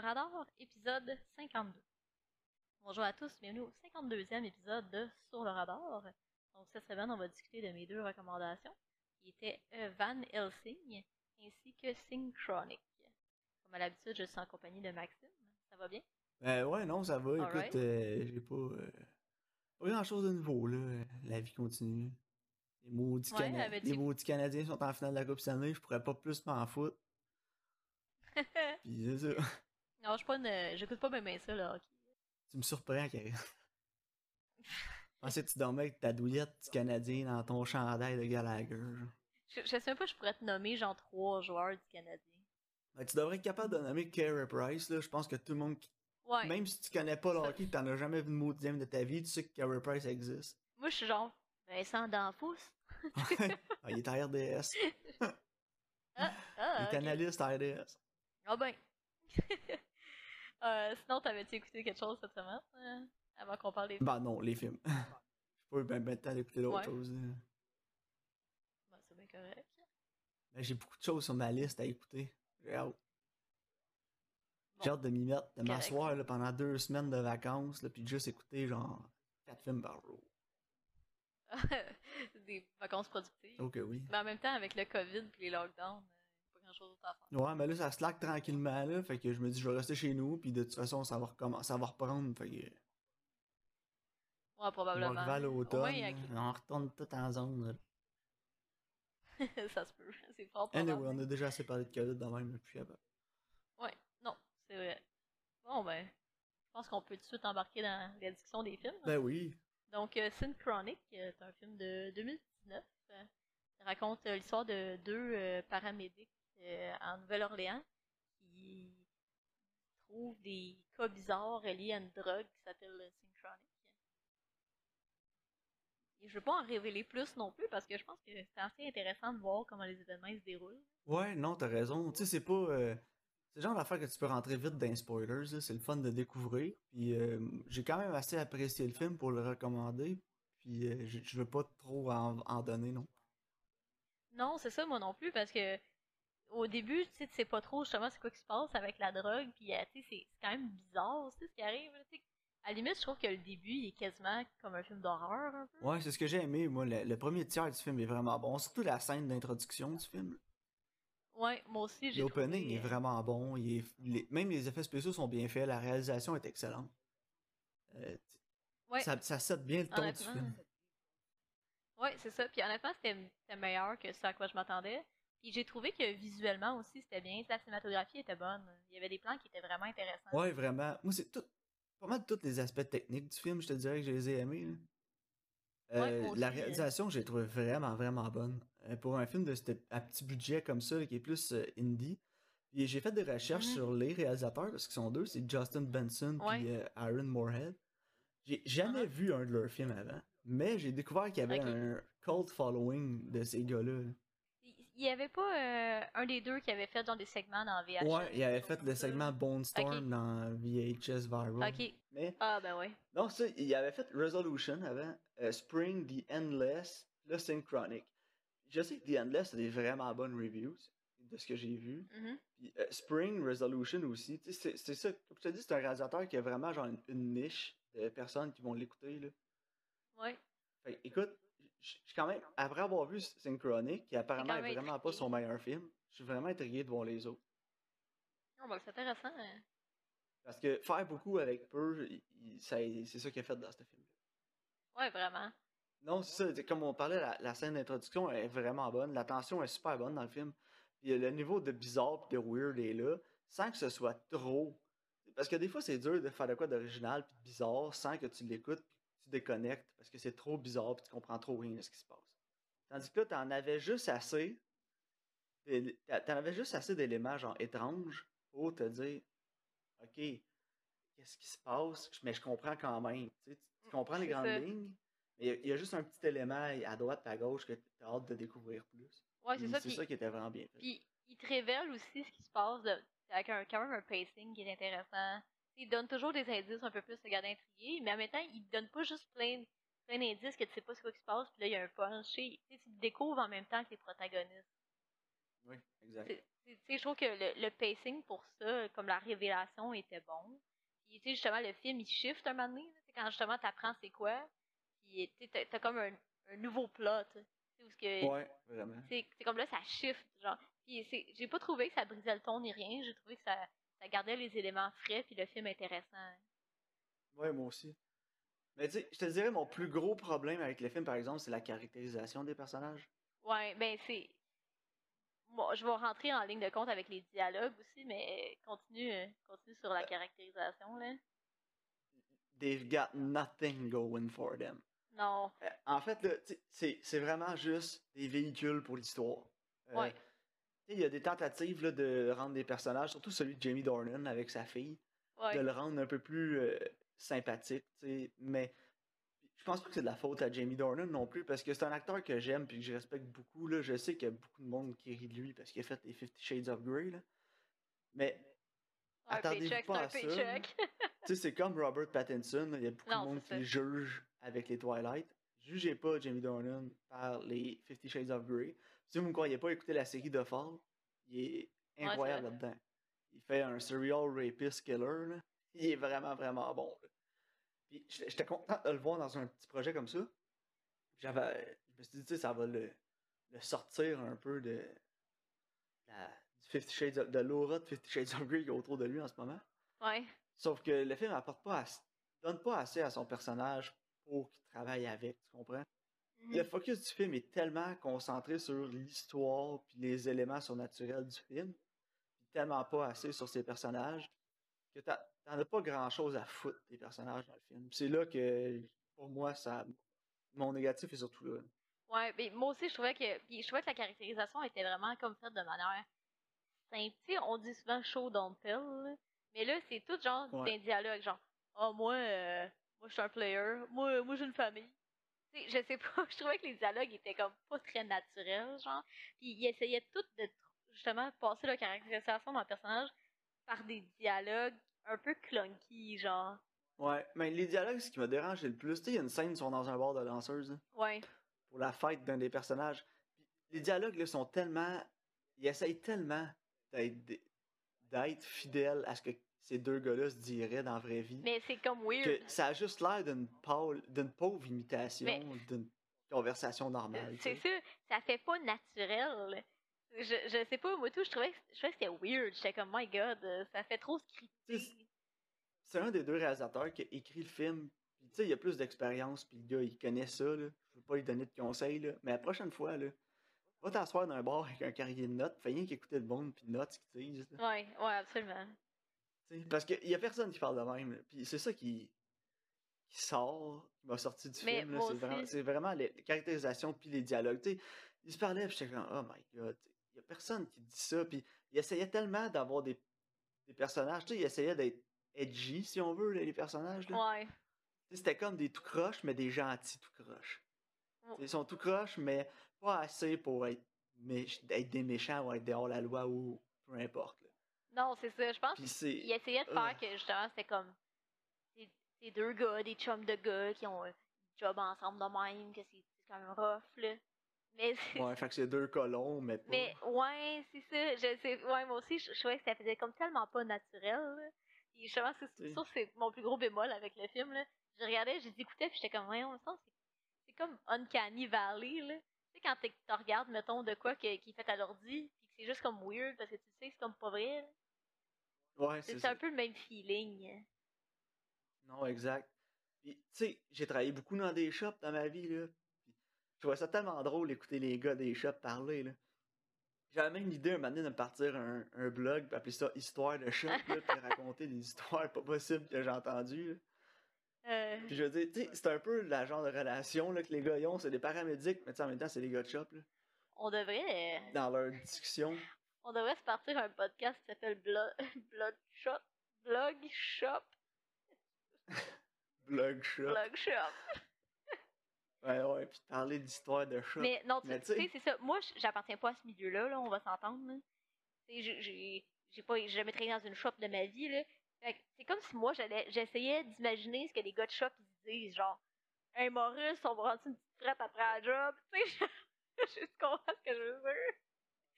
radar, épisode 52. Bonjour à tous, bienvenue au 52e épisode de Sur le radar. Donc cette semaine, on va discuter de mes deux recommandations, qui étaient euh, Van Helsing ainsi que Synchronic. Comme à l'habitude, je suis en compagnie de Maxime. Ça va bien? Euh, ouais, non, ça va. Écoute, euh, j'ai pas, euh, pas grand chose de nouveau, là. La vie continue. Les maudits, Ouais, Cana- avais-tu- les maudits Canadiens sont en finale de la Coupe Stanley, je pourrais pas plus m'en foutre. Puis c'est ça. Non, je suis pas une... J'écoute pas même ça, là. Tu me surprends, Karine. Je pensais que tu dormais avec ta douillette du Canadien dans ton chandail de Gallagher. Je, je sais même pas, je pourrais te nommer genre trois joueurs du Canadien. Ben, tu devrais être capable de nommer Carey Price, là. Je pense que tout le monde, qui- Ouais. même si tu connais pas le hockey, t'en as jamais vu une maudite game de ta vie, tu sais que Carey Price existe. Moi, je suis genre Vincent D'Anfous. Ah, il est à RDS. Ah, Il ah, est ok. analyste à RDS. Ah ben. Euh, sinon, t'avais-tu écouté quelque chose cette semaine? euh, avant qu'on parle des films? Bah non, les films. J'ai pas eu ben, ben de temps d'écouter d'autres Ouais. choses. Ben, c'est bien correct. Mais j'ai beaucoup de choses sur ma liste à écouter. J'ai hâte. J'ai Bon. hâte de m'y mettre, de m'asseoir pendant deux semaines de vacances, là, puis de juste écouter genre quatre films par jour. des vacances productives. Ok, oui. Mais en même temps, avec le COVID et les lockdowns, grand chose d'autre à faire. Ouais, mais là, ça slack tranquillement, là. Fait que je me dis, je vais rester chez nous, puis de toute façon, ça va recommencer, ça va reprendre. Fait que. Ouais, On va probablement. à l'automne. Là, On retourne tout en zone, là. ça se peut. C'est fort Anyway, on a déjà assez parlé de COVID de même, depuis capable. Ouais, non, c'est vrai. Bon, ben, je pense qu'on peut tout de suite embarquer dans la discussion des films. Ben oui. Donc, euh, Synchronic euh, est un film de 2019. euh, il raconte euh, l'histoire de deux euh, paramédics euh, en Nouvelle-Orléans qui trouvent des cas bizarres reliés à une drogue qui s'appelle le Synchronic. Et je ne veux pas en révéler plus non plus parce que je pense que c'est assez intéressant de voir comment les événements ils se déroulent. Ouais, non, t'as raison. Tu sais, c'est pas. euh, c'est le genre d'affaire que tu peux rentrer vite dans les spoilers. C'est le fun de découvrir. Puis euh, j'ai quand même assez apprécié le film pour le recommander. Puis euh, je je veux pas trop en, en donner, non. Non, c'est ça, moi non plus, parce que au début, tu sais, tu sais pas trop justement c'est quoi qui se passe avec la drogue, puis euh, tu sais, c'est quand même bizarre, tu sais, ce qui arrive. là, tu sais. À la limite, je trouve que le début, il est quasiment comme un film d'horreur, un peu. Ouais, c'est ce que j'ai aimé. Moi, le, le premier tiers du film est vraiment bon. Surtout la scène d'introduction du film. Ouais, moi aussi, j'ai L'opening trouvé, est euh, vraiment bon. Il est, les- même les effets spéciaux sont bien faits. La réalisation est excellente. Euh, Ouais, ça, ça set bien le ton du film. Ouais, c'est ça. Puis honnêtement, c'était c'était meilleur que ce à quoi je m'attendais. Puis j'ai trouvé que visuellement aussi, c'était bien. La cinématographie était bonne. Il y avait des plans qui étaient vraiment intéressants. Ouais, vraiment. Moi, c'est tout. Pas mal tous les aspects techniques du film, je te dirais que je les ai aimés. là. Euh, Ouais, la euh. réalisation, j'ai trouvé vraiment, vraiment bonne. Euh, pour un film de ce- à petit budget comme ça, qui est plus euh, indie. Puis j'ai fait des recherches Mhm. sur les réalisateurs, parce qu'ils sont deux, c'est Justin Benson Ouais. euh, Aaron Moorhead. J'ai jamais Mhm. vu un de leurs films avant, mais j'ai découvert qu'il y avait un cult following de ces gars-là. Il y avait pas euh, un des deux qui avait fait genre des segments dans VHS. Ouais, il avait fait le segment Bone Storm dans VHS Viral. Ok. Mais Ah, ben ouais. Non, ça, il avait fait Resolution avant, euh, Spring, The Endless, le Synchronic. Je sais que The Endless a des vraiment bonnes reviews de ce que j'ai vu. Mhm. Puis, euh, Spring, Resolution aussi. Tu sais, C'est c'est ça, comme je te dis, c'est un réalisateur qui a vraiment genre une, une niche de personnes qui vont l'écouter. là. Ouais. Fait que, écoute, je suis quand même, après avoir vu Synchronic, qui apparemment est vraiment pas son meilleur film, je suis vraiment intrigué de voir les autres. Non, ben, c'est intéressant. hein. Parce que faire beaucoup avec peu, c'est ça qu'il a fait dans ce film. Ouais, vraiment. Non, c'est ça. Comme on parlait, la, la scène d'introduction est vraiment bonne. La tension est super bonne dans le film. Puis le niveau de bizarre et de weird est là, sans que ce soit trop. Parce que des fois, c'est dur de faire de quoi d'original puis de bizarre sans que tu l'écoutes puis tu déconnectes parce que c'est trop bizarre puis tu comprends trop rien de ce qui se passe. Tandis que là, t'en avais juste assez. T'en avais juste assez d'éléments genre étranges pour te dire OK, qu'est-ce qui se passe? Mais je comprends quand même. Tu, sais, tu comprends les grandes ça. lignes, mais il y a- il y, a juste un petit élément à droite et à gauche que tu as hâte de découvrir plus. Ouais, c'est ça. C'est Puis, ça qui était vraiment bien fait. puis il te révèle aussi ce qui se passe de- avec un, quand même un pacing qui est intéressant. Il donne toujours des indices un peu plus de garder intrigué, mais en même temps, il donne pas juste plein, plein d'indices que tu sais pas ce qui se passe, puis là, il y a un punch. Tu sais, tu le découvres en même temps que les protagonistes. Oui, exact. Tu sais, je trouve que le, le pacing pour ça, comme la révélation, était bon. Puis, tu sais, justement, le film, il shift un moment donné. là. C'est quand justement t'apprends c'est quoi. Puis, tu t'as comme un, un nouveau plot. Tu sais, où que Ouais, vraiment. c'est c'est comme là, ça shift, genre. Puis c'est- j'ai pas trouvé que ça brisait le ton ni rien. J'ai trouvé que ça, ça gardait les éléments frais puis le film intéressant. Ouais, moi aussi. Mais tu sais, je te dirais, mon plus gros problème avec le film, par exemple, c'est la caractérisation des personnages. Ouais, ben c'est. Bon, je vais rentrer en ligne de compte avec les dialogues aussi, mais continue, euh, continue sur la caractérisation, là. They've got nothing going for them. Non. Euh, En fait, c'est c'est vraiment juste des véhicules pour l'histoire. Euh, Ouais. Il y a des tentatives là, de rendre des personnages, surtout celui de Jamie Dornan avec sa fille, Ouais. de le rendre un peu plus euh, sympathique, mais je pense pas que c'est de la faute à Jamie Dornan non plus, parce que c'est un acteur que j'aime puis que je respecte beaucoup. Là. Je sais qu'il y a beaucoup de monde qui rit de lui parce qu'il a fait les Fifty Shades of Grey, là. mais un attendez-vous paycheck, pas à ça, c'est comme Robert Pattinson, il y a beaucoup Non, de monde qui juge avec les Twilight. Jugez pas Jamie Dornan par les Fifty Shades of Grey. Si vous ne croyez pas écouter la série de Fall, il est incroyable là-dedans. Il fait un serial rapist killer. là. Il est vraiment, vraiment bon. là. Puis j'étais content de le voir dans un petit projet comme ça. J'avais. Je me suis dit, tu sais, ça va le, le sortir un peu de. La, Fifty Shades of, de l'aura de Fifty Shades of Grey qui est autour de lui en ce moment. Ouais. Sauf que le film apporte pas donne pas assez à son personnage pour qu'il travaille avec, tu comprends? Mhm. Le focus du film est tellement concentré sur l'histoire puis les éléments surnaturels du film, puis tellement pas assez sur ses personnages, que t'en as pas grand chose à foutre des personnages dans le film. C'est là que, pour moi, ça. Mon négatif est surtout là. Ouais, mais moi aussi, je trouvais que. Puis je trouvais que la caractérisation était vraiment comme faite de manière simple. On dit souvent show don't tell, mais là, c'est tout genre Ouais. d'un dialogue, genre, oh, moi, euh, moi, je suis un player, moi, moi, j'ai une famille. Je sais pas, je trouvais que les dialogues étaient comme pas très naturels, genre. Puis ils essayaient tout de justement passer leur caractérisation le personnage par des dialogues un peu clunky, genre. Ouais, mais les dialogues, ce qui m'a dérangé le plus, tu sais, il y a une scène, ils sont dans un bar de danseuses, Ouais. pour la fête d'un des personnages. Puis les dialogues, là, sont tellement. Ils essayent tellement d'être fidèles à ce que ces deux gars-là se diraient dans la vraie vie. Mais c'est comme weird. que ça a juste l'air d'une pauvre, imitation d'une conversation normale. tu C'est sais. ça, ça fait pas naturel. Je, je sais pas, moi tout, je trouvais que, je trouvais que c'était weird. J'étais comme, my god, euh, ça fait trop scripté. C'est un des deux réalisateurs qui a écrit le film. Puis tu sais, il a plus d'expérience, puis le gars, il connaît ça. Là. Je veux pas lui donner de conseils, là. mais la prochaine fois, là, va t'asseoir dans un bar avec un carrier de notes, fais rien qu'écouter le monde, puis notes ce qu'ils disent. Ouais, ouais, absolument. Parce qu'il y a personne qui parle de même. là. Puis c'est ça qui, qui sort, qui m'a sorti du Mais film. C'est vraiment, vraiment les, les caractérisations puis les dialogues. Tu sais, ils se parlaient, puis j'étais comme, oh my god. Il y a personne qui dit ça. Puis il essayait tellement d'avoir des, des personnages. Tu sais, il essayait d'être edgy, si on veut, là, les personnages. là. Ouais. C'était comme des tout croches, mais des gentils tout croches. Oh. Ils sont tout croches, mais pas assez pour être, être des méchants ou être dehors la loi ou peu importe. Non, c'est ça. Je pense qu'il essayait de euh. faire que justement, c'était comme ces, ces deux gars, des chums de gars qui ont un job ensemble de même, que c'est quand même rough, là. Mais Ouais, fait que c'est deux colons, mais pas. Mais ouais, c'est ça. Je sais, ouais, moi aussi, je, je trouvais que ça faisait comme tellement pas naturel. Là. Puis justement, c'est ça, c'est mon plus gros bémol avec le film. Là. Je regardais, j'écoutais, puis j'étais comme, ouais, on sent, c'est, c'est comme Uncanny Valley. Là. Tu sais, quand t'en regardes, mettons, de quoi qui est fait à l'ordi, puis que c'est juste comme weird parce que tu sais que c'est comme pas vrai. là. Ouais, C'est, un peu le même feeling. Non, exact. Puis, tu sais, j'ai travaillé beaucoup dans des shops dans ma vie, là. Puis, je trouvais ça tellement drôle d'écouter les gars des shops parler, là. J'avais même l'idée un moment donné de me partir un, un blog, puis appeler ça Histoire de shop, là, puis raconter des histoires pas possibles que j'ai entendues, là. Euh, Puis je veux dire, tu sais, c'est un peu la genre de relation là, que les gars ils ont, c'est des paramédics, mais en même temps, c'est des gars de shop, là, on devrait euh, dans leur discussion. On devrait se partir un podcast qui s'appelle Blood, Bloodshot. Blog Shop. Blog shop. Blog Shop. Ouais, ouais, puis parler d'histoire de shop. Mais non, tu Mais tu tu sais- c'est ça. Moi, j'appartiens pas à ce milieu-là, là, on va s'entendre. j'ai- pas jamais travaillé dans une shop de ma vie, là. Fait que c'est comme si moi, j'allais j'essayais d'imaginer ce que les gars de shop ils se disent, genre, Hey Maurice, on va rendre une petite frette après la job. Tu sais, je, je comprends ce que je veux dire.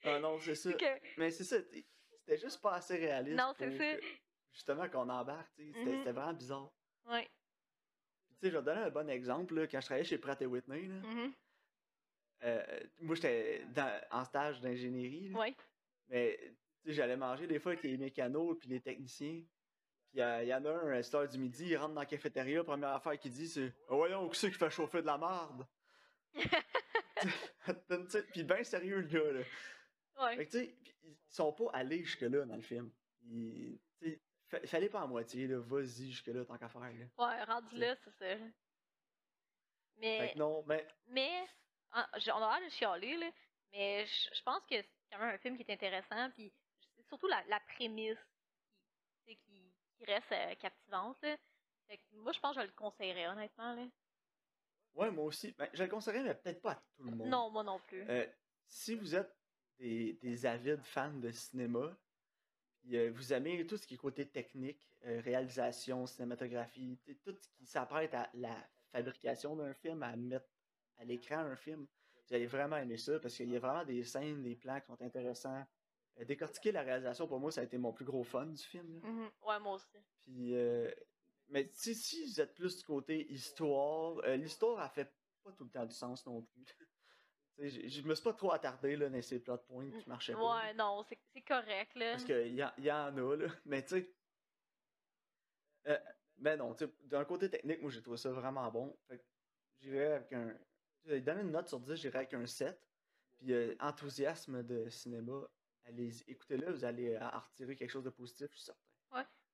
Ah non, c'est ça. Que- Mais c'est ça, c'était juste pas assez réaliste. Non, c'est ça. justement, qu'on embarque, tu sais, c'était vraiment bizarre. Ouais. Tu sais, je vais te donner un bon exemple, là, quand je travaillais chez Pratt Whitney, là, Mhm. euh, moi, j'étais en stage d'ingénierie, Ouais. mais tu sais, j'allais manger des fois avec les mécanos puis les techniciens. Puis il y en a un, à cette heure du midi, il rentre dans la cafétéria, première affaire qu'il dit, c'est Ah, Voyons, qui c'est qui fait chauffer de la marde Puis ben sérieux, le gars, là. Ouais. Fait que, ils sont pas allés jusque-là dans le film. Ils, sais, fa- fallait pas à moitié, là. Vas-y jusque-là, tant qu'à faire, là. Ouais, rendu là, c'est ça. Fait Mais, que non, mais mais, j- on a l'air de chialer, là, mais je pense que c'est quand même un film qui est intéressant, puis c'est surtout la, la prémisse qui, qui, qui reste euh, captivante, là. Fait que moi, je pense que je le conseillerais, honnêtement, là. ouais, moi aussi. Ben, je le conseillerais, mais peut-être pas à tout le monde. Non, moi non plus. Euh, si vous êtes des, des avides fans de cinéma, puis, euh, vous aimez tout ce qui est côté technique, euh, réalisation, cinématographie, tout ce qui s'apprête à la fabrication d'un film, à mettre à l'écran un film, vous allez vraiment aimer ça parce qu'il y a vraiment des scènes, des plans qui sont intéressants. Euh, décortiquer la réalisation, pour moi, ça a été mon plus gros fun du film. Mhm. Ouais, moi aussi. Puis, euh, mais si, si vous êtes plus du côté histoire, l'histoire, elle fait pas tout le temps du sens non plus. Je- je me suis pas trop attardé là, dans ces plot points qui marchaient pas. Ouais, non, c'est c'est correct, là. Parce qu'il y, en- y en a, là. Mais tu sais. euh, mais non, tu sais, d'un côté technique, moi j'ai trouvé ça vraiment bon. Fait j'irais avec un. Donner une note sur 10, j'irais avec un 7. Puis euh, enthousiasme de cinéma, allez écoutez-le, vous allez en retirer quelque chose de positif, je suis certain.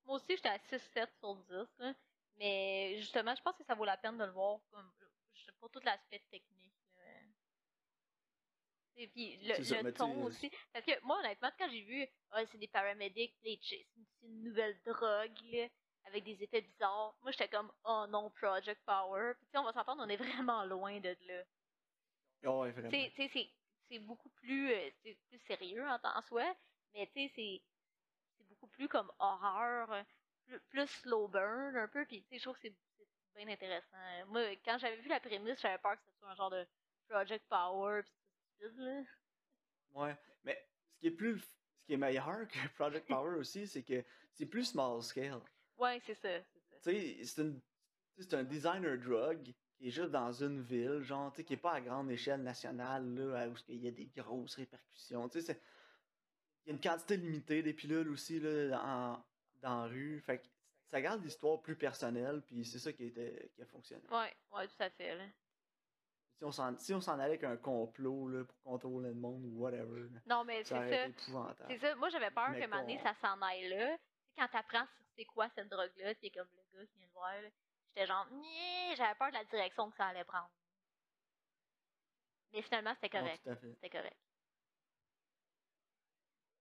Moi aussi, j'étais à 6-7 sur 10, là. Mais justement, je pense que ça vaut la peine de le voir comme pas tout l'aspect technique. Et puis le, ça, ton aussi. Parce que moi, honnêtement, quand j'ai vu ah, c'est des paramédics, c'est une- nouvelle drogue là, avec des effets bizarres, moi j'étais comme oh non, Project Power. Puis tu sais, on va s'entendre, on est vraiment loin de là. Oh, ouais, vraiment. Sais, c'est c'est beaucoup plus, euh, c'est plus sérieux en, en soi, mais tu sais, c'est c'est beaucoup plus comme horreur, plus, plus slow burn un peu, puis tu sais, je trouve que c'est bien intéressant. Moi, quand j'avais vu la prémisse, j'avais peur que ce soit un genre de Project Power, stupide, là. Ouais, mais ce qui est plus ce qui est meilleur que Project Power aussi, c'est que c'est plus small scale. Ouais, c'est ça. Tu sais, c'est une un designer drug qui est juste dans une ville, genre, tu sais, qui est pas à grande échelle nationale, là, où il y a des grosses répercussions. Tu sais, il y a une quantité limitée des pilules aussi, là, dans, dans la rue. Fait que ça garde l'histoire plus personnelle, puis c'est ça qui, était, qui a fonctionné. Ouais, ouais, tout à fait, là. Si on s'en si allait avec un complot, là, pour contrôler le monde ou whatever, Non, mais c'est ça. C'est ça. Moi, j'avais peur Mais donné, qu'on- ça s'en aille là. Tu quand t'apprends c'est quoi cette drogue-là, puis comme le gars qui vient de voir, j'étais genre, j'avais peur de la direction que ça allait prendre. Mais finalement, c'était correct. C'était correct.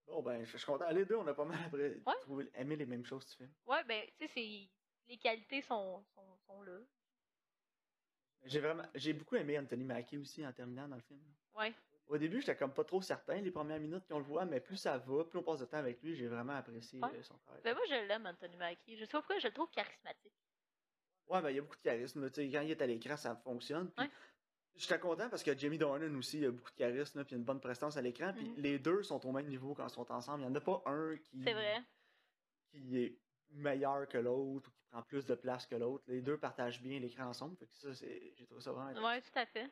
Bon, ben, je suis content. Les deux, on a pas mal après Ouais. trouvé, aimé les mêmes choses du film. Ouais, ben, tu sais, c'est- les qualités sont, sont, sont là. J'ai vraiment, j'ai beaucoup aimé Anthony Mackie aussi en terminant dans le film. Ouais. Au début, j'étais comme pas trop certain les premières minutes qu'on le voit, mais plus ça va, plus on passe de temps avec lui, j'ai vraiment apprécié Ouais. euh, son travail. Ben, moi, je l'aime, Anthony Mackie. Je sais pas pourquoi, je le trouve charismatique. Ouais, mais il y a beaucoup de charisme. là, tu sais, Quand il est à l'écran, ça fonctionne. Puis Ouais. J'étais content parce que Jamie Dornan aussi a beaucoup de charisme, puis une bonne prestance à l'écran. Puis Mhm. les deux sont au même niveau quand ils sont ensemble. Il n'y en a pas un qui, C'est vrai. qui est meilleur que l'autre ou qui prend plus de place que l'autre. Les deux partagent bien l'écran ensemble. Fait que ça, c'est, j'ai trouvé ça vraiment intéressant. Ouais, tout à fait.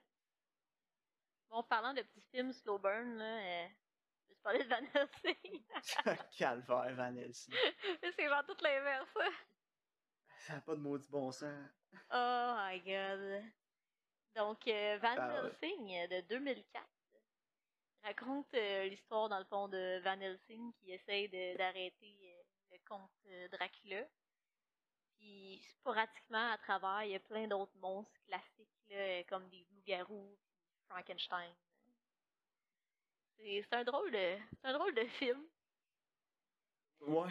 Bon, parlant de petits films slow burn, là, euh, je parler de Van Helsing. Calvaire, Van Helsing. c'est genre tout l'inverse. Ça n'a pas de maudit bon sens. Oh my god. Donc, euh, Van Ah. Helsing euh, de 2004 raconte euh, l'histoire, dans le fond, de Van Helsing qui essaye d'arrêter comte euh, Dracula. Puis, sporadiquement, à travers, il y a plein d'autres monstres classiques, là, comme des loups-garous, Frankenstein. C'est un drôle de c'est un drôle de film. Ouais.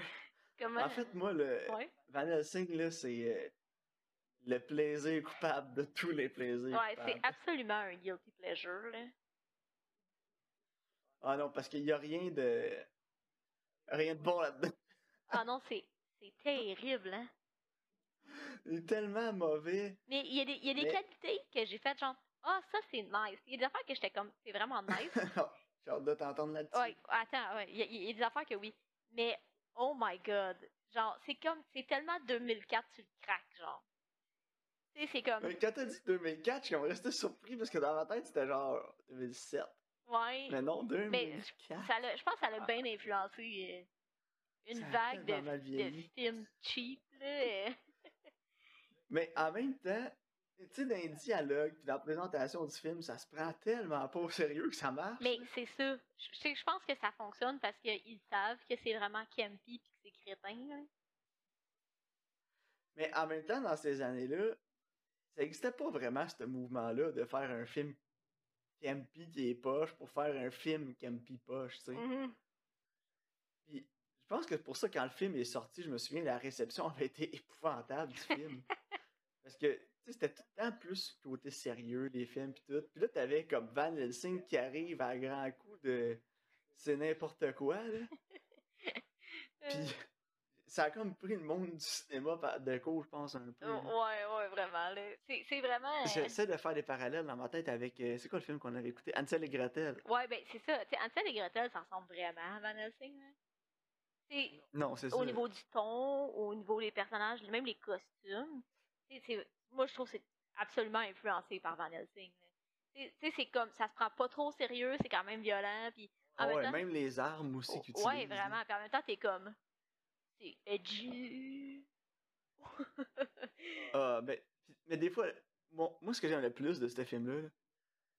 Comment... En fait, moi, le ouais. Van Helsing, là, c'est euh, le plaisir coupable de tous les plaisirs. Ouais, c'est absolument un guilty pleasure, là. Ah non, parce qu'il n'y a rien de. Rien de bon là-dedans. Ah non, c'est c'est terrible, hein. Il est tellement mauvais. Mais il y a des, il y a des Mais- qualités que j'ai faites, genre, ah, ça c'est nice. Il y a des affaires que j'étais comme, c'est vraiment nice. J'ai hâte de t'entendre là-dessus. Ouais, attends, ouais, il y, a- il y a des affaires que oui. Mais, oh my god. Genre, c'est comme, c'est tellement 2004, tu le craques, genre. Tu sais, c'est comme, Mais quand t'as dit 2004, je suis comme resté surpris parce que dans ma tête, c'était genre 2007. ouais. Mais non, 2004. Ça l'a- je pense que ça l'a bien influencé euh, une vague de, films cheap, là. Mais en même temps, tu sais, dans les dialogues puis dans la présentation du film, ça se prend tellement pas au sérieux que ça marche. Mais c'est ça. Je, je pense que ça fonctionne parce qu'ils savent que c'est vraiment campy pis que c'est crétin, là. Mais en même temps, dans ces années-là, ça n'existait pas vraiment ce mouvement-là de faire un film campy qui est poche pour faire un film campy poche, tu sais. Mhm. Puis je pense que pour ça, quand le film est sorti, je me souviens, la réception avait été épouvantable du film. Parce que, tu sais, c'était tout le temps plus côté sérieux, les films pis tout. Puis là, t'avais comme Van Helsing qui arrive à grands coups de c'est n'importe quoi, là. Puis ça a comme pris le monde du cinéma de court, je pense, un peu. là. ouais, ouais, vraiment, là. C'est vraiment. euh, J'essaie de faire des parallèles dans ma tête avec. euh, c'est quoi le film qu'on avait écouté? Ansel et Gretel. Ouais, ben, c'est ça. Tu sais, Ansel et Gretel, ça ressemble vraiment à Van Helsing, là. Non, c'est ça. au niveau du ton, au niveau des personnages, même les costumes. Moi, je trouve que c'est absolument influencé par Van Helsing. c'est comme, ça se prend pas trop au sérieux, c'est quand même violent, puis en Ah même ouais, temps, même les armes aussi qu'ils ouais, utilisent, là. vraiment, puis en même temps, t'es comme, c'est edgy. Ah, ben, mais des fois, moi, ce que j'aime le plus de ce film-là, là,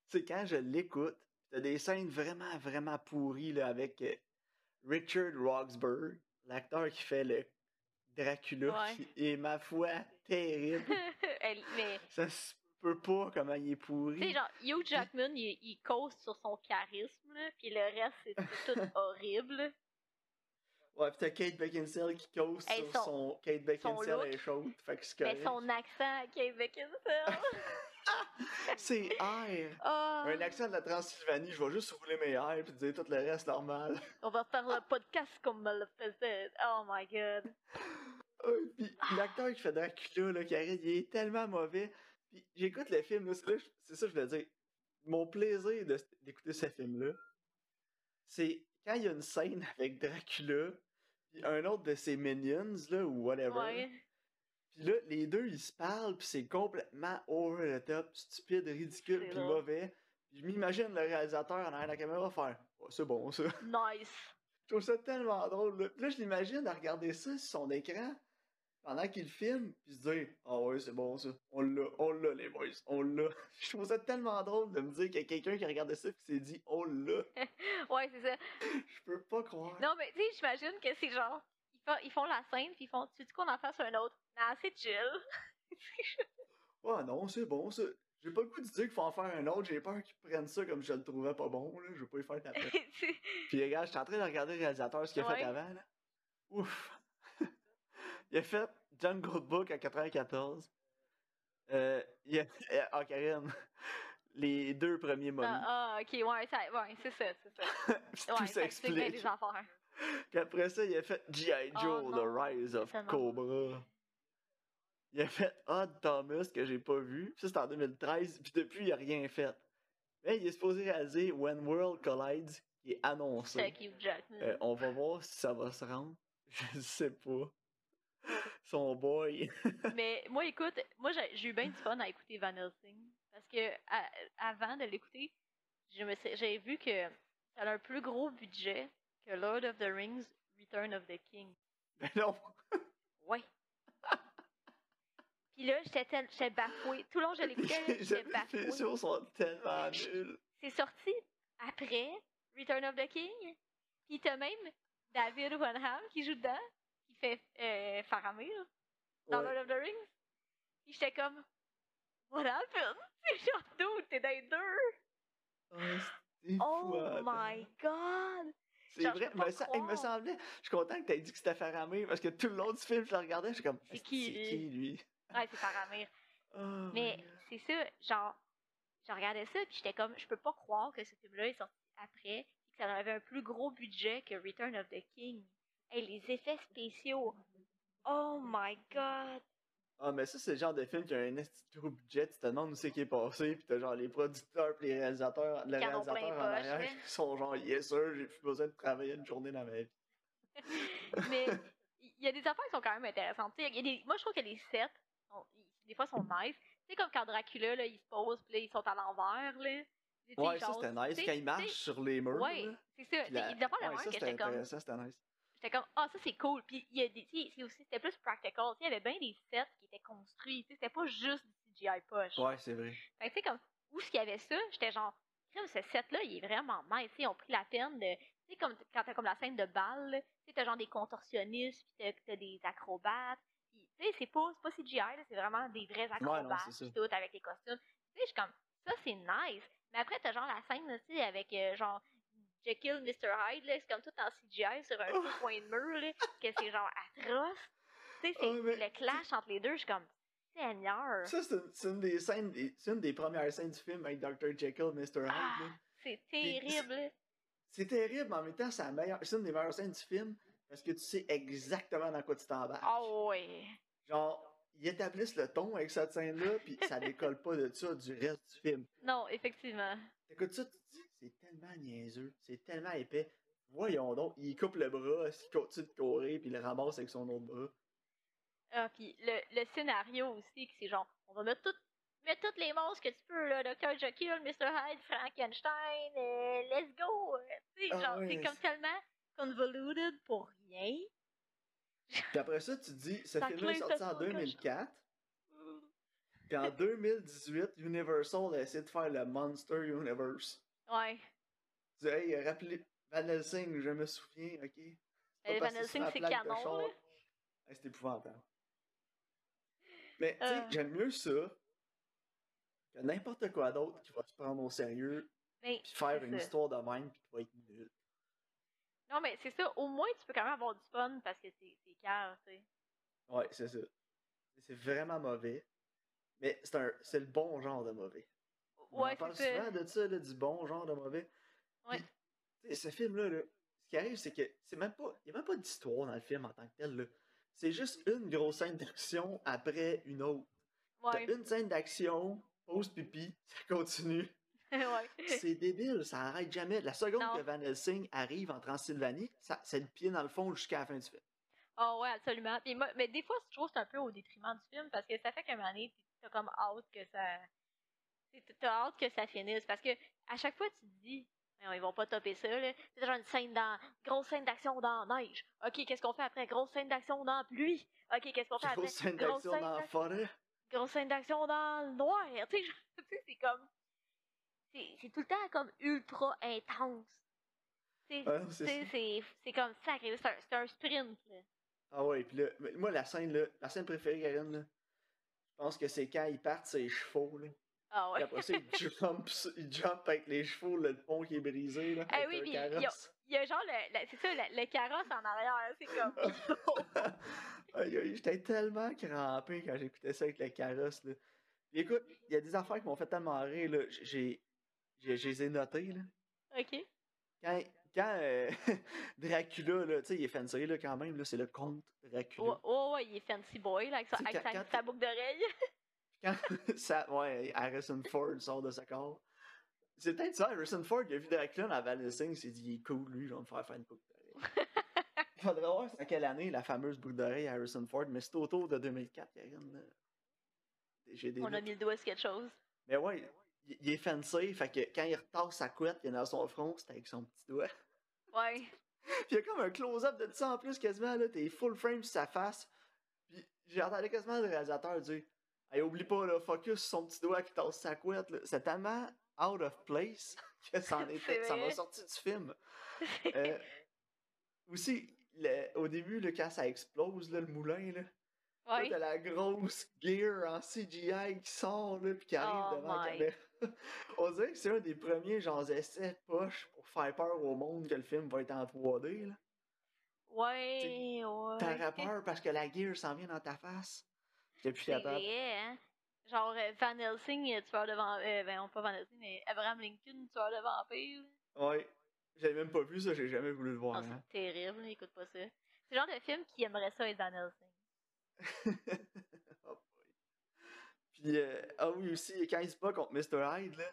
c'est quand je l'écoute, t'as des scènes vraiment, vraiment pourries, là, avec euh, Richard Roxburgh, l'acteur qui fait le Dracula, Ouais. qui est, ma foi, terrible. Elle- mais, Ça se peut pas comment il est tu sais, pourri. genre, Hugh Jackman, il, il cause sur son charisme, là, puis le reste, c'est tout horrible. Ouais, pis t'as Kate Beckinsale qui cause Hey, sur son- son... Kate Beckinsale look. est chaude, fait que c'est Mais correct. son accent, Kate Beckinsale. C'est air! Ah, Un accent de la Transylvanie, je vais juste rouler mes airs pis dire tout le reste normal. on va faire le podcast comme me le faisait. Oh my god. Puis l'acteur qui fait Dracula, là, qui arrive, il est tellement mauvais. Puis j'écoute le film, là, c'est ça que je voulais dire. Mon plaisir d'écouter ce film-là, c'est quand il y a une scène avec Dracula, puis un autre de ses minions, là, ou whatever. Ouais. Puis là, les deux, ils se parlent, puis c'est complètement over the top, stupide, ridicule, puis mauvais. Puis je m'imagine le réalisateur en arrière de la caméra faire oh, c'est bon ça. Nice. Je trouve ça tellement drôle. Là, Puis là je l'imagine à regarder ça sur son écran pendant qu'il filme, puis se dire Ah ouais, c'est bon ça. On l'a, on l'a les boys, on l'a. Je trouve ça tellement drôle de me dire qu'il y a quelqu'un qui a regardé ça, puis s'est dit On l'a. Ouais, c'est ça. Je peux pas croire. Non, mais tu sais, j'imagine que c'est genre, ils font, la scène, puis ils font, tu sais qu'on en fasse un autre? Non, c'est chill. Ah non, c'est bon ça. J'ai pas le goût de dire qu'il faut en faire un autre, j'ai peur qu'ils prennent ça comme je le trouvais pas bon, là. Je veux pas y faire taper. C'est- Puis regarde, je suis en train de regarder le réalisateur, ce qu'il a fait Ouais. avant, là. Ouf! il a fait Jungle Book en 94. Euh, il a fait, ah, Karine, les deux premiers ah, ah, ok, ouais, ouais, c'est ça, c'est ça. Ouais, tout s'explique. Les affaires. Puis après ça, il a fait G.I. Oh Joe, The non, Rise of Cobra. Il a fait Odd Thomas, que j'ai pas vu. Ça, c'était en 2013. Puis depuis, il a rien fait. Mais il est supposé réaliser When World Collides, qui est annoncé. Hugh Jackman. Euh, on va voir si ça va se rendre. Je sais pas. Son boy. Mais moi, écoute, moi, j'ai eu bien du fun à écouter Van Helsing. Parce que à- avant de l'écouter, j'ai vu que ça a un plus gros budget que Lord of the Rings Return of the King. Mais non. Ouais. Puis là, j'étais bafouée. Tout le long, je l'écoutais, Les j'étais bafouée. spéciaux sont tellement nuls. C'est sorti après Return of the King. Puis t'as même David Wenham qui joue dedans, qui fait euh, Faramir dans Ouais. Lord of the Rings. Puis j'étais comme, what happened? C'est genre, dude, t'es dans les deux. Ah, Oh my god! C'est vrai, mais ça, il me semblait. Je suis content que t'aies dit que c'était Faramir parce que tout le long du film, je le regardais, je suis comme. C'est qui, lui? qui lui? Ouais, c'est Faramir. Oh Mais c'est ça, genre, je regardais ça, puis j'étais comme, je peux pas croire que ce film-là est sorti après, et que ça avait un plus gros budget que Return of the King. Hey, les effets spéciaux, oh my god! Ah, mais ça, c'est le genre de film qui a un gros budget, tu te demandes où c'est qui est passé, pis t'as genre les producteurs pis les réalisateurs, le Qui en arrière, là. qui sont genre, yes sir, j'ai plus besoin de travailler une journée dans ma vie. Mais il y a des affaires qui sont quand même intéressantes. Y a des... Moi, je trouve que les sets, sont- ils- des fois, sont nice. Tu sais, comme quand Dracula, là, il se pose, puis là, ils sont à l'envers, là. Ouais, ça c'était nice, quand il tu marche sais, sur les murs. Ouais, c'est ça. Il y a des affaires de ouais, même ça que c'était j'étais comme, intéressant, c'était nice. J'étais comme, ah, ça c'est cool. Puis il y a des, c'est aussi, c'était plus practical. Tu sais, il y avait bien des sets qui étaient construits. Tu sais, c'était pas juste du CGI push. Ouais, c'est vrai. Fait que, tu sais, comme, où est-ce qu'il y avait ça, j'étais genre, ce set-là, il est vraiment nice. Tu sais, Ils ont pris la peine de. Tu sais, comme quand t'as comme la scène de bal, là, tu sais, t'as genre des contorsionnistes, puis t'as- t'as des acrobates. Puis, tu sais, c'est pas, c'est pas CGI, là, c'est vraiment des vrais acrobates, ça. puis tout, avec les costumes. Tu sais, je suis comme, ça, c'est nice. Mais après, t'as genre la scène, tu sais, avec euh, genre. Jekyll, Mr. Hyde, là, c'est comme tout en CGI sur un point de mur, là, que c'est genre atroce. Tu sais, c'est le clash entre les deux, je suis comme, Seigneur. Ça, c'est une, des scènes, c'est une des premières scènes du film avec Dr. Jekyll, Mr. Hyde. Ah, c'est terrible. C'est terrible, mais en même temps, c'est la meilleure, c'est une des meilleures scènes du film parce que tu sais exactement dans quoi tu t'embarques. Ah ouais. Genre, ils établissent le ton avec cette scène-là, puis ça décolle pas de ça du reste du film. Non, effectivement. T'écoutes ça, tu te dis, c'est tellement niaiseux, c'est tellement épais. Voyons donc, il coupe le bras, il continue de courir, puis il le ramasse avec son autre bras? Ah, puis le, le scénario aussi, que c'est genre, on va mettre tout, mettre toutes les monstres que tu peux, là, Dr. Jekyll, Mr. Hyde, Frankenstein, euh, let's go. euh, Tu sais, Ah genre, ouais, c'est comme tellement convoluted pour rien. Puis après ça, tu te dis, ce Ça film-là est sorti en sur le cochon. 2004, puis en 2018, Universal a essayé de faire le Monster Universe. Ouais. Tu dis, hey, rappelez, Van Helsing, je me souviens, ok? Pas parce Van Helsing, c'est canon. Hey, c'est épouvantable. Mais, tu sais, Euh. j'aime mieux ça que n'importe quoi d'autre qui va se prendre au sérieux, Mais, puis faire une ça. histoire de même, puis qui va être nulle. Non, mais c'est ça, au moins, tu peux quand même avoir du fun parce que c'est cœur, tu sais. Ouais, c'est ça. C'est vraiment mauvais. Mais c'est le bon genre de mauvais. On Ouais, en parle souvent de ça, là, du bon genre de mauvais. Ouais. Puis, ce film-là, là, ce qui arrive, c'est que c'est même pas. Il n'y a même pas d'histoire dans le film en tant que tel. C'est juste une grosse scène d'action après une autre. T'as Ouais. une scène d'action, pause pipi, ça continue. ouais. C'est débile, ça arrête jamais. La seconde Non. que Van Helsing arrive en Transylvanie, ça, c'est le pied dans le fond jusqu'à la fin du film. Ah ouais, absolument. Puis moi- mais des fois, je trouve que c'est un peu au détriment du film parce que ça fait qu'à un moment donné, t'as comme hâte que ça. T'as hâte que ça finisse. Parce que à chaque fois, tu te dis, Non, ils vont pas topper ça, là. C'est genre une scène dans. Grosse scène d'action dans la neige. Ok, qu'est-ce qu'on fait après? Grosse scène d'action dans la pluie. Ok, qu'est-ce qu'on fait après? Grosse scène d'action dans la forêt. grosse scène d'action dans le noir. Tu sais, c'est comme. C'est tout le temps comme ultra intense. C'est comme sacré. C'est un, sprint, là. Ah ouais, puis là, moi, la scène, là, la scène préférée, Karine, là, je pense que c'est quand ils partent ses chevaux, là. Ah ouais. après ça, ils jumpent, ils jumpent avec les chevaux, le pont qui est brisé, là. Avec oui, puis il y a- carrosse. Il y a genre le, le- c'est ça, le, le carrosse en arrière, c'est comme. J'étais tellement crampé quand j'écoutais ça avec le carrosse, là. Puis écoute, il y a des affaires qui m'ont fait tellement rire, là. J'ai, j'ai, je les ai notées, là. ok. Quand, quand euh, Dracula, là, tu sais, il est fancy, là, quand même, là, c'est le comte Dracula. Ouais, ouais, ouais, il est fancy boy, là, avec, sa, avec sa, boucle d'oreille. Quand ça, ouais, Harrison Ford sort de sa corps. C'est peut-être ça, Harrison Ford, il a vu Dracula dans Helsing, il s'est dit, il est cool, lui, je vais me faire faire une boucle d'oreille. Il faudrait voir c'est à quelle année la fameuse boucle d'oreille Harrison Ford, mais c'est autour de 2004, Karine. J'ai des On a mis le doigt sur quelque chose. Mais ouais, il, il est fancy, fait que quand il retasse sa couette, il est dans son front, c'est avec son petit doigt. Ouais. Puis il y a comme un close-up de ça en plus, quasiment, là, t'es full frame sur sa face. Puis j'ai entendu quasiment le réalisateur dire Hey, oublie pas, là, focus son petit doigt qui tasse sa couette. C'est tellement out of place que ça en était, ça m'a sorti du film. Euh, aussi, le- au début, là, quand ça explose, là, le moulin, là, t'as la grosse gear en CGI qui sort, là, puis qui arrive Oh devant la caméra. On dirait que c'est un des premiers, genre, essais poches pour faire peur au monde que le film va être en 3D, là. Ouais, ouais. T'aurais peur parce que la gear s'en vient dans ta face. Plus C'est capable. vrai, hein? Genre euh, Van Helsing, euh, tueur de vampires. Euh, ben, non, pas Van Helsing, mais Abraham Lincoln, tueur de vampires. Ouais. J'avais même pas vu ça, j'ai jamais voulu le voir. Oh, hein. c'est terrible, écoute pas ça. C'est le genre de film qui aimerait ça être Van Helsing. Oh boy. Puis, euh, ah oui, aussi, quand il se bat contre Mr. Hyde, là,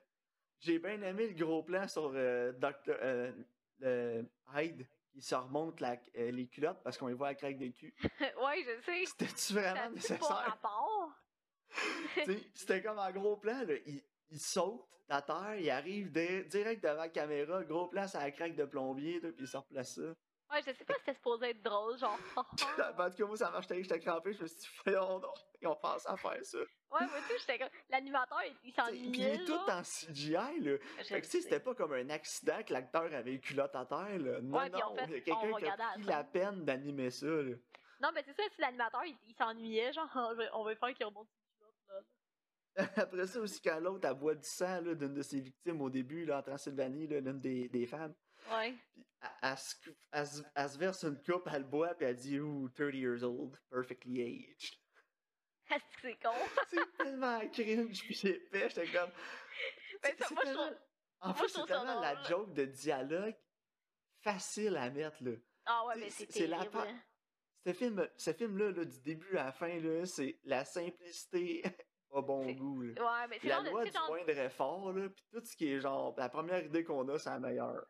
j'ai bien aimé le gros plan sur euh, Dr. euh, Hyde qui se remonte la- euh, les culottes parce qu'on les voit à craque des culs. ouais, je sais. C'était-tu Ça vraiment nécessaire? C'était comme un gros plan, là. Il, il saute la terre, il arrive di- direct devant la caméra, gros plan sur la craque de plombier, là, puis il sort place ça. Ouais, je sais pas si c'était supposé être drôle, genre. en tout cas, moi, ça marche, j'étais crampé, je me suis dit, voyons donc, ils ont pensé à faire ça. Ouais, moi aussi, j'étais comme. L'animateur, il, il Puis il s'ennuyait. est tout en CGI, là. Fait que, tu sais, c'était pas comme un accident que l'acteur avait les culottes à terre, là. Non, Ouais, non, fait, il y a quelqu'un qui a pris la peine d'animer ça, là. Non, mais c'est ça, si l'animateur, il, il s'ennuyait, genre, on va faire qu'il remonte culottes, là. Après ça aussi, quand l'autre, boit du sang, là, d'une de ses victimes au début, là, en Transylvanie, là, l'une des, des femmes, Ouais. puis elle, elle se, cou- elle se- elle se verse une coupe, elle boit, puis elle dit, Ooh, 30 years old, perfectly aged. Est-ce que c'est con? c'est tellement cringe, puis épais, j'étais comme. Ben, ça, je trouve- En moi, fait, c'est tellement la joke de dialogue facile à mettre, là. Ah ouais, mais c'est- c'est la terrible. pa- Ce film, ce film-là, là, du début à la fin, là, c'est la simplicité au bon goût. là. Ouais, mais c'est La de- loi tu du genre, moindre effort, là, puis tout ce qui est genre, la première idée qu'on a, c'est la meilleure.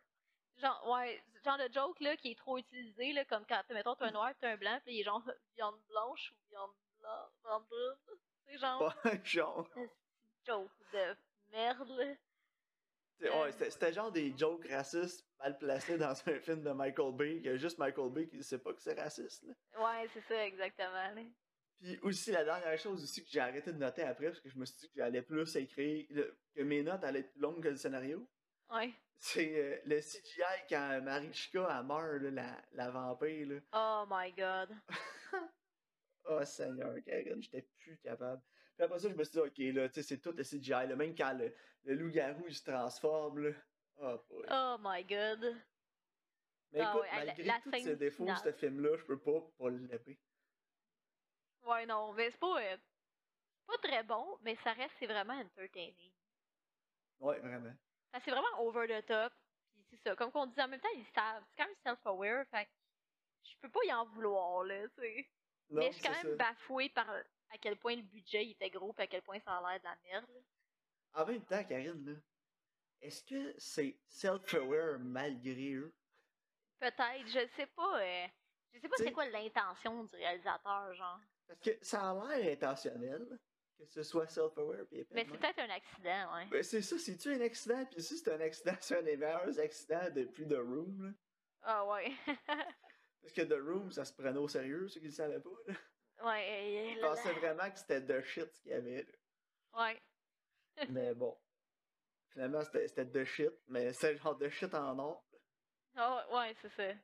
Genre, ouais, genre de joke, là, qui est trop utilisé, là, comme quand, mettons, t'as un noir, t'as un blanc, puis il est genre viande blanche ou viande blanche, viande brune. C'est genre, Pas genre. joke de merde, là. Ouais, c'était c'était genre des jokes racistes mal placés dans un film de Michael Bay, qu'il y a juste Michael Bay qui sait pas que c'est raciste. Là. Ouais, c'est ça, exactement, là. Puis aussi, la dernière chose aussi que j'ai arrêté de noter après, parce que je me suis dit que j'allais plus écrire, que mes notes allaient être plus longues que le scénario, Ouais. C'est euh, le CGI quand Marichka elle meurt, là, la, la vampire. Là. Oh my god. Oh Seigneur, Karen, j'étais plus capable. Puis après ça, je me suis dit, ok, là, tu sais, c'est tout le CGI, là, même quand le, le loup-garou il se transforme, là. Oh, boy. Oh my god. Mais ah écoute, ouais, malgré tous ses défauts, finale. ce film-là, je peux pas pas le lever. Ouais, non, mais c'est pas, euh, pas très bon, mais ça reste, c'est vraiment entertaining. Ouais, vraiment. Que c'est vraiment over the top. Puis c'est ça, comme qu'on dit en même temps, ils savent. C'est quand même self-aware, fait que je peux pas y en vouloir, là, tu sais. Mais je suis quand même bafouée par à quel point le budget il était gros, puis à quel point ça a l'air de la merde. là. En même temps, Karine, là, est-ce que c'est self-aware malgré eux? Peut-être, je sais pas. euh, je sais pas c'est quoi l'intention du réalisateur, genre. Parce que ça a l'air intentionnel, que ce soit self-aware Mais c'est peut-être un accident, ouais. Ben, c'est ça, c'est-tu un accident? Puis si c'est un accident, c'est un des meilleurs accidents depuis The Room, là. Ah ouais. Parce que The Room, ça se prenait au sérieux, ceux qui le savaient pas, là. ouais. Ils pensaient vraiment que c'était de shit ce qu'il y avait, là. Ouais. Mais bon. Finalement, c'était de shit, mais c'est genre de shit en or. Ah ouais, ouais, c'est ça.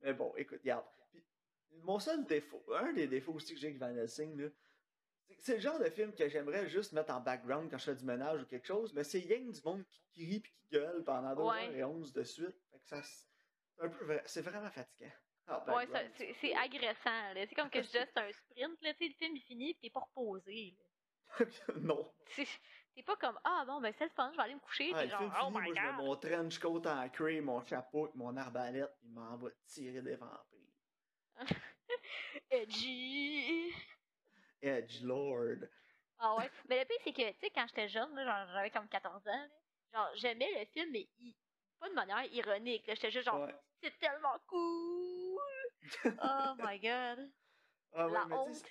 Mais bon, écoute, regarde. Puis, mon seul défaut, un des défauts aussi que j'ai avec Van Helsing, là, c'est le genre de film que j'aimerais juste mettre en background quand je fais du ménage ou quelque chose, mais c'est rien du monde qui crie puis qui gueule pendant 2 Ouais. heures et 11 de suite. Fait que ça, c'est un peu, vra- c'est vraiment fatigant. en Ouais, c'est c'est agressant, là. C'est comme que je c'est un sprint, là. Le film il finit, pis t'es pas reposé, non. T'es pas comme, ah bon, ben c'est le fun, je vais aller me coucher, Ah, le genre, film oh fini, moi my je mets god. mon trench coat en mon chapeau, avec mon arbalète, il m'en va tirer des vampires. Edgy. Edge Lord. Ah ouais. Mais le pire, c'est que, tu sais, quand j'étais jeune, j'avais comme 14 ans, là, genre, j'aimais le film, mais pas de manière ironique. J'étais juste genre, Ouais. c'est tellement cool. oh my god. Ah ouais, La mais honte.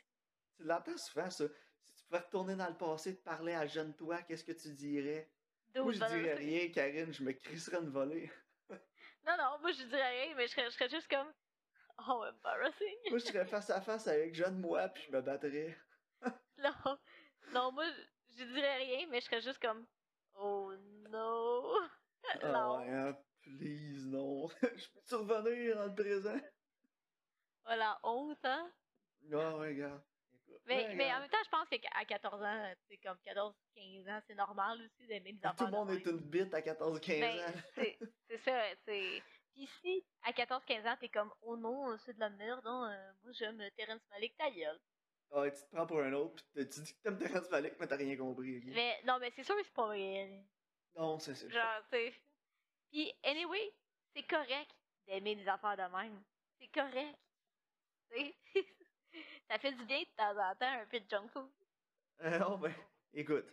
tu l'entends souvent, ça. Si tu pouvais retourner dans le passé, te parler à jeune toi, qu'est-ce que tu dirais? Moi, je dirais rien, Karine, je me crisserais une volée. Non, non, moi je dirais rien, mais je serais, je serais juste comme, oh, embarrassing. Moi, je serais face à face avec jeune moi, puis je me battrais. non, non, moi je, je dirais rien, mais je serais juste comme, oh no. Ah non. ouais, hein, please, non. je peux-tu revenir dans le présent? Voilà, honte, hein. Ah ouais, regarde. Mais, ouais, mais en même temps, je pense qu'à 14 ans, c'est comme 14-15 ans, c'est normal aussi d'aimer des Tout affaires le de monde est une bite à 14-15 Ben, ans. c'est ça, c'est... Puis si, à 14-15 ans, t'es comme, oh non, c'est de la merde, hein, euh, moi j'aime Terrence Malick, ta gueule. Ah, tu te prends pour un autre, pis tu dis que t'aimes Terrence Malick, mais t'as rien compris. ok? Mais, non, mais c'est sûr que c'est pas vrai. Non, c'est ça. Genre, tu sais. Puis, anyway, c'est correct d'aimer des affaires de même. C'est correct. Tu sais. Ça fait du bien de temps en temps, un peu de junk food. Euh, non, ben, écoute.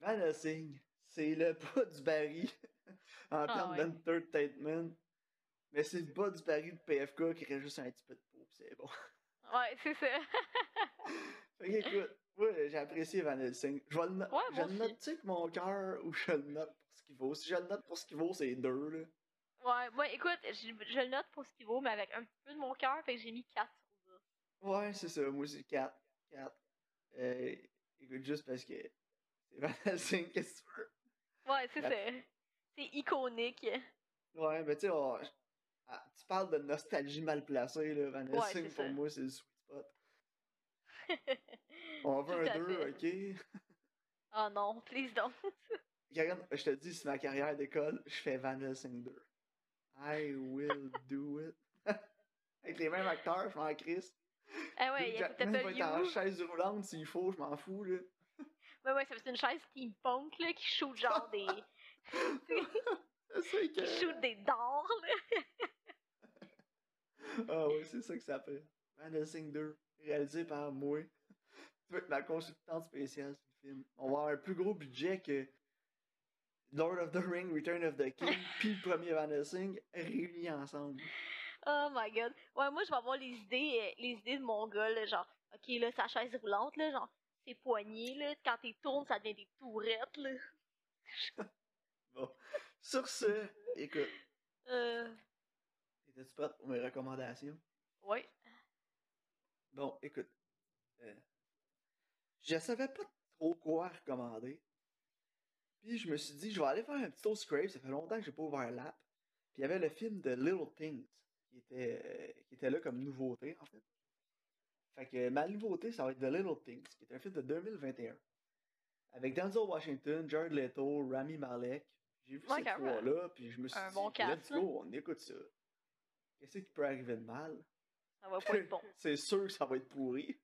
Van Helsing, c'est le bas du baril en Ah termes ouais. d'entertainment. Mais c'est le bas du baril de PFK qui reste juste un petit peu de peau, pis c'est bon. Ouais, c'est ça. Fait que, écoute, moi, j'ai apprécié Van Helsing. Je vais le, no- Ouais, je moi le aussi. note avec mon cœur ou je le note pour ce qu'il vaut? Si je le note pour ce qu'il vaut, c'est deux, là. ouais, moi, écoute, je, je le note pour ce qu'il vaut, mais avec un petit peu de mon cœur, fait que j'ai mis 4 sur 10. Ouais, c'est ça. Moi, c'est 4. 4. Euh, écoute, juste parce que c'est Van Helsing, qu'est-ce que tu veux? Ouais, c'est ça. C'est iconique. Ouais, mais tu sais, on- ah, tu parles de nostalgie mal placée, là. Van Ouais, Helsing, c'est pour ça. moi, c'est le sweet spot. On veut un à 2, fait. ok? Oh non, please don't. Karen, je te dis, si ma carrière d'école, je fais Van Helsing 2. I will do it. Avec les mêmes acteurs, je m'en crisse. Ah ouais, il être en chaise roulante s'il faut, je m'en fous, là. Ouais, ouais, ça fait une chaise steampunk, là, qui shoot genre des. C'est qui shoot des dards, là. Ah ouais, c'est ça que ça fait. Van Helsing 2, réalisé par moi. Ma consultante spéciale sur le film. On va avoir un plus gros budget que Lord of the Ring, Return of the King, puis le premier Van Helsing réunis ensemble. Oh my god. Ouais, moi, je vais avoir les idées, euh, les idées de mon gars, là, genre, ok, là, sa chaise roulante, là, genre, ses poignées, là, quand t'es tournes, ça devient des tourettes, là. Bon. Sur ce, écoute, Euh. étais-tu prête pour mes recommandations? Ouais. Bon, écoute. euh, je savais pas trop quoi recommander. Puis je me suis dit, je vais aller faire un petit tour scrape. Ça fait longtemps que j'ai pas ouvert l'app. Puis il y avait le film de Little Things qui était, euh, qui était là comme nouveauté, en fait. Fait que ma nouveauté, ça va être The Little Things, qui est un film de 2021. Avec Denzel Washington, Jared Leto, Rami Malek. J'ai vu Ouais, ces trois-là, puis je me suis Un dit, bon let's go, on écoute ça. Qu'est-ce qui peut arriver de mal? Ça va pas être bon. c'est sûr que ça va être pourri.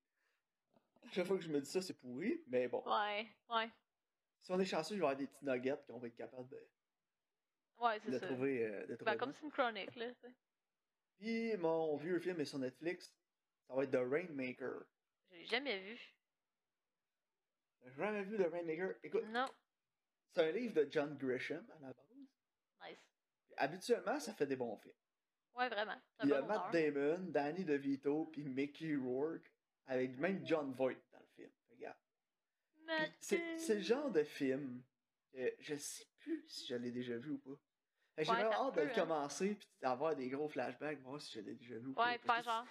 Chaque fois que je me dis ça, c'est pourri, mais bon. Ouais, ouais. Si on est chanceux, il va y avoir des petits nuggets qu'on va être capable de, Ouais, de c'est ça. trouver. euh, de trouver Ben, bon. comme c'est une chronique, là. Puis mon vieux film est sur Netflix. Ça va être The Rainmaker. Je l'ai jamais vu. J'ai jamais vu The Rainmaker? Écoute, Non. c'est un livre de John Grisham à la base. Nice. Puis habituellement, ça fait des bons films. Ouais, vraiment. Il y a Matt. Damon, Danny DeVito, puis Mickey Rourke, avec même John Voight dans le film. Regarde. C'est le genre de film que je sais plus si je l'ai déjà vu ou pas. J'ai Ouais, vraiment hâte de le hein. commencer puis d'avoir des gros flashbacks, voir si je l'ai déjà vu ou pas. Ouais, Parce faire que genre.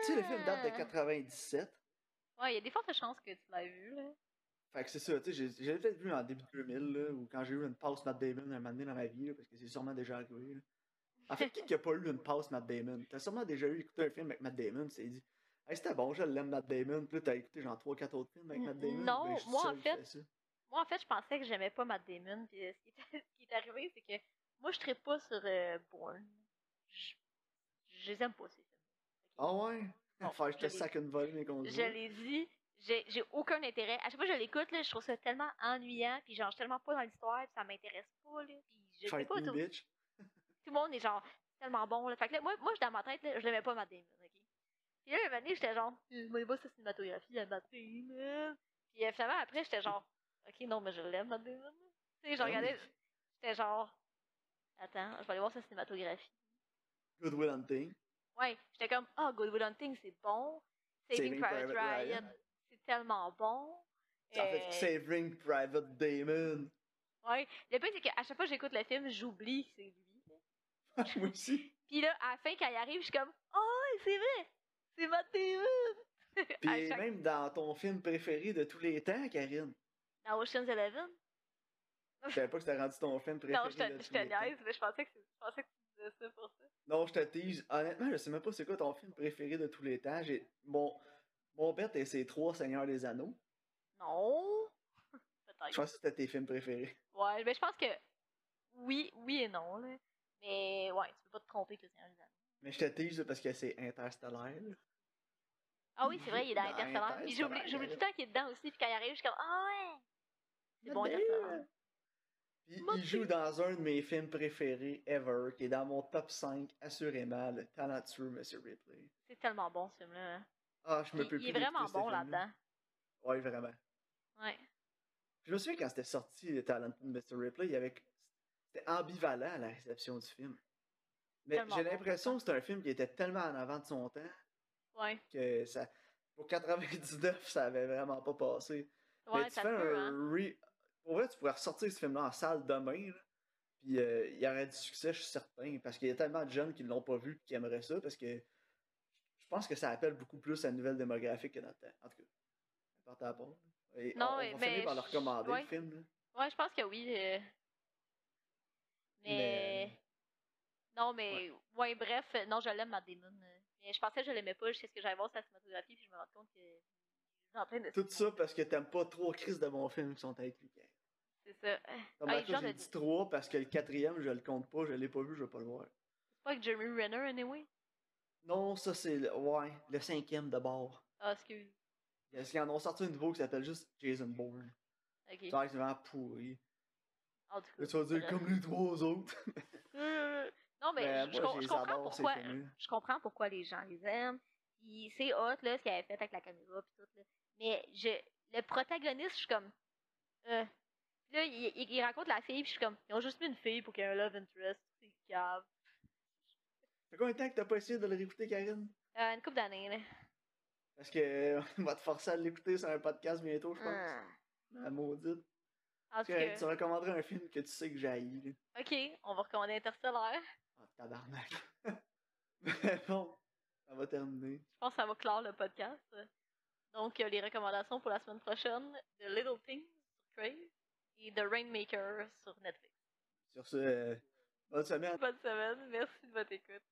Tu sais, le film date de Ah! 97. Ouais, il y a des fortes chances que tu l'aies vu, là. Fait que c'est ça, tu sais, j'ai- j'ai peut-être vu en début 2000, là, ou quand j'ai eu une passe Matt Damon un moment donné dans ma vie, là, parce que c'est sûrement déjà arrivé. là. En fait, qui qui a pas eu une passe Matt Damon? T'as sûrement déjà eu écouté un film avec Matt Damon, tu dit, hey, c'était bon, je l'aime Matt Damon, puis là, t'as écouté genre 3-4 autres films avec Matt Damon. non, ben, moi, en fait. Moi, en fait, je pensais que j'aimais pas Matt Damon. Puis euh, ce, qui est, ce qui est arrivé, c'est que moi, je traite pas sur euh, Bourne. Je, je les aime pas, ces. Ah ouais? Faire, je te sac une volée, mais qu'on Je l'ai dit, j'ai j'ai aucun intérêt. À chaque fois que je l'écoute, je trouve ça tellement ennuyant. Puis genre, je suis tellement pas dans l'histoire. Puis ça m'intéresse pas. Là, puis je sais pas, tout, bitch. tout le monde est genre tellement bon. Là. Fait que là, moi, moi, dans ma tête, là, je l'aimais pas Matt Damon. ok? Puis là, un moment donné, j'étais genre, je m'en pas sa cinématographie à Matt Damon. Puis euh, finalement, après, j'étais genre, ok, non, mais je l'aime, Matt Damon. Tu sais, je Ah regardais, j'étais genre, attends, je vais aller voir sa cinématographie. Good Will Hunting. Ouais, j'étais comme, ah, Good Will Hunting, c'est bon. Saving Saving Private Private Ryan, c'est tellement bon. Ça fait Euh, Saving Private Damon. Ouais, le pire, c'est qu'à chaque fois que j'écoute le film, j'oublie que c'est lui. Moi aussi. Puis là, à la fin, quand il arrive, je suis comme, oh, c'est vrai, c'est Matt Damon. Puis chaque- même dans ton film préféré de tous les temps, Karine. Dans Ocean's Eleven? Je savais pas que c'était rendu ton film préféré Non, je te, je niaise, mais je pensais, que, je pensais que ça pour ça. Non, je te tease. Honnêtement, je sais même pas c'est quoi ton film préféré de tous les temps. J'ai mon mon bet et ses trois Seigneurs des Anneaux. Non. Je Peut-être. pense que c'était tes films préférés. Ouais, mais je pense que oui, oui et non, là. Mais ouais, tu peux pas te tromper avec le Seigneur des Anneaux. Mais je te tease parce que c'est interstellaire. là. Ah oui, c'est vrai, il est dans Dans Interstellar. Puis j'oublie, Interstellar, j'oublie tout le temps qu'il est dedans aussi, puis quand il arrive, je suis comme, ah ouais! C'est bon, Interstellar. Puis il joue dans un de mes films préférés ever, qui est dans mon top 5, assurément, le talentueux Monsieur Ripley. C'est tellement bon ce film-là. hein. Ah, je me Il, peux il plus est vraiment bon là-dedans. Ouais, vraiment. Ouais. Je me souviens quand c'était sorti, Talented Mr. Ripley, il y avait... c'était ambivalent à la réception du film. Mais j'ai bon, l'impression que c'est un film qui était tellement en avant de son temps Ouais. que ça. Pour 99, ça avait vraiment pas passé. Ouais, Mais tu ça fais peut, hein. un re... Pour vrai, tu pourrais ressortir ce film-là en salle demain, puis euh, il y aurait du succès, je suis certain, parce qu'il y a tellement de jeunes qui ne l'ont pas vu et qui aimeraient ça, parce que je pense que ça appelle beaucoup plus à la nouvelle démographique que notre temps. En tout cas, important à part. Et Non, on, on va mais finir par le recommander, ouais. le film. là. Ouais, je pense que oui. euh, Mais... Non, mais... Ouais, bref, euh, non, je l'aime, Matt Damon. Mais je pensais que je l'aimais pas jusqu'à ce que j'aille voir sa cinématographie, puis je me rends compte que... En train de... Tout ça parce que t'aimes pas trop Chris de bons films qui sont avec lui. C'est ça. Ah, j'ai de- dit 3 parce que le quatrième, je le compte pas, je l'ai pas vu, je vais pas le voir. C'est pas avec Jeremy Renner, anyway? Non, ça c'est le, ouais, le cinquième de bord. Ah, excuse. Parce qu'ils en ont sorti un nouveau qui s'appelle juste Jason Bourne. Ok. Que c'est vraiment pourri. En tout cas. Tu vas dire comme les trois autres. Non, mais Ben, je, moi, comprends adore, pourquoi. Je comprends pourquoi les gens les aiment. Puis c'est hot, là, ce qu'il avait fait avec la caméra pis tout, là. Mais je, le protagoniste, je suis comme... Euh, là, il, il- il rencontre la fille, puis je suis comme... Ils ont juste mis une fille pour qu'il y ait un love interest. C'est cave. Ça fait combien de temps que t'as pas essayé de le réécouter, Karine? Euh, une couple d'années, là. Parce que euh, on va te forcer à l'écouter sur un podcast bientôt, je pense. Hum. La maudite. En tout Tu recommanderais un film que tu sais que j'ai ok, on va recommander Interstellar. Ah, tabarnak. Mais bon, ça va terminer. Je pense que ça va clore le podcast. Donc, euh, les recommandations pour la semaine prochaine, The Little Things sur Crave et The Rainmaker sur Netflix. Sur ce, euh, bonne semaine. Bonne semaine, merci de votre écoute.